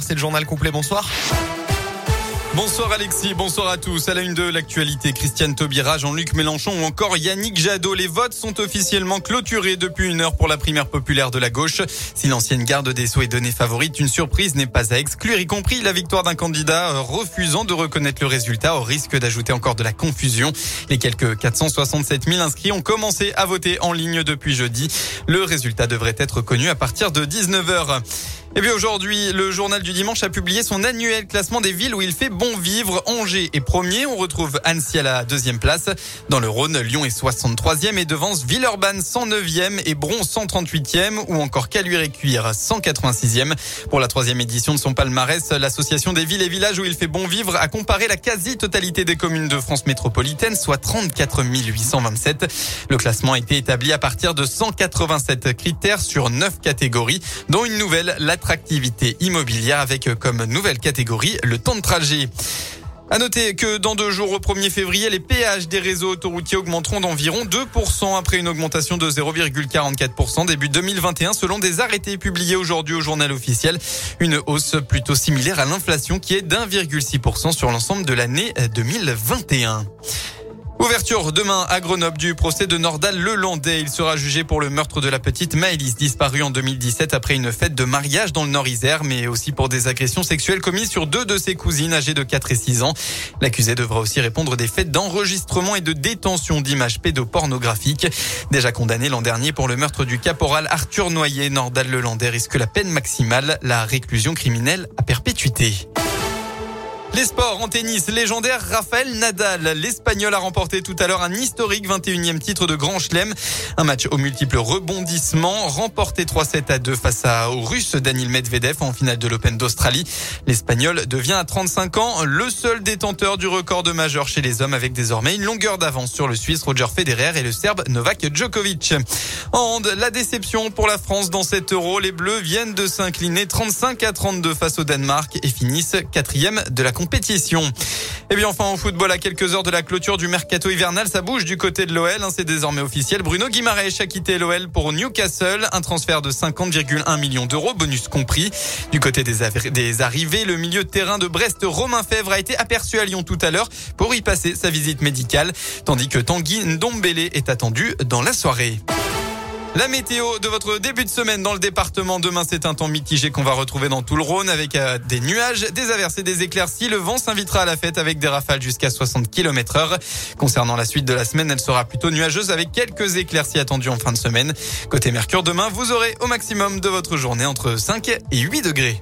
C'est le journal complet, bonsoir. Bonsoir Alexis, bonsoir à tous. À la une de l'actualité, Christiane Taubira, Jean-Luc Mélenchon ou encore Yannick Jadot. Les votes sont officiellement clôturés depuis une heure pour la primaire populaire de la gauche. Si l'ancienne garde des Sceaux est donnée favorite, une surprise n'est pas à exclure, y compris la victoire d'un candidat euh, refusant de reconnaître le résultat au risque d'ajouter encore de la confusion. Les quelques 467 000 inscrits ont commencé à voter en ligne depuis jeudi. Le résultat devrait être connu à partir de 19h. Et puis aujourd'hui, le journal du dimanche a publié son annuel classement des villes où il fait bon vivre. Angers est premier, on retrouve Annecy à la deuxième place. Dans le Rhône, Lyon est 63e et devance Villeurbanne 109e et Bron 138e ou encore Caluire et Cuire 186e. Pour la troisième édition de son palmarès, l'association des villes et villages où il fait bon vivre a comparé la quasi-totalité des communes de France métropolitaine, soit 34 827. Le classement a été établi à partir de 187 critères sur 9 catégories, dont une nouvelle, la attractivité immobilière avec comme nouvelle catégorie le temps de trajet. À noter que dans deux jours, au 1er février, les péages des réseaux autoroutiers augmenteront d'environ 2% après une augmentation de 0,44% début 2021 selon des arrêtés publiés aujourd'hui au journal officiel. Une hausse plutôt similaire à l'inflation qui est d'1,6% sur l'ensemble de l'année 2021. Ouverture demain à Grenoble du procès de Nordal Lelandais. Il sera jugé pour le meurtre de la petite Maëlys disparue en 2017 après une fête de mariage dans le Nord-Isère, mais aussi pour des agressions sexuelles commises sur deux de ses cousines âgées de 4 et 6 ans. L'accusé devra aussi répondre des faits d'enregistrement et de détention d'images pédopornographiques. Déjà condamné l'an dernier pour le meurtre du caporal Arthur Noyer, Nordal Lelandais risque la peine maximale, la réclusion criminelle à perpétuité. Les sports en tennis, légendaire Rafael Nadal. L'Espagnol a remporté tout à l'heure un historique 21e titre de Grand Chelem. Un match aux multiples rebondissements, remporté 3-7 à 2 face au Russe Daniel Medvedev en finale de l'Open d'Australie. L'Espagnol devient à 35 ans le seul détenteur du record de majeur chez les hommes avec désormais une longueur d'avance sur le Suisse Roger Federer et le Serbe Novak Djokovic. En la déception pour la France dans cet euro. Les Bleus viennent de s'incliner 35 à 32 face au Danemark et finissent quatrième de la compétition compétition. Et bien enfin au football, à quelques heures de la clôture du mercato hivernal, ça bouge du côté de l'OL. Hein, c'est désormais officiel. Bruno Guimaraes a quitté l'OL pour Newcastle. Un transfert de 50,1 millions d'euros, bonus compris. Du côté des, des arrivées, le milieu de terrain de Brest, Romain Fèvre, a été aperçu à Lyon tout à l'heure pour y passer sa visite médicale. Tandis que Tanguy Ndombele est attendu dans la soirée. La météo de votre début de semaine dans le département. Demain, c'est un temps mitigé qu'on va retrouver dans tout le Rhône avec euh, des nuages, des averses et des éclaircies. Le vent s'invitera à la fête avec des rafales jusqu'à 60 km heure. Concernant la suite de la semaine, elle sera plutôt nuageuse avec quelques éclaircies attendues en fin de semaine. Côté Mercure, demain, vous aurez au maximum de votre journée entre 5 et 8 degrés.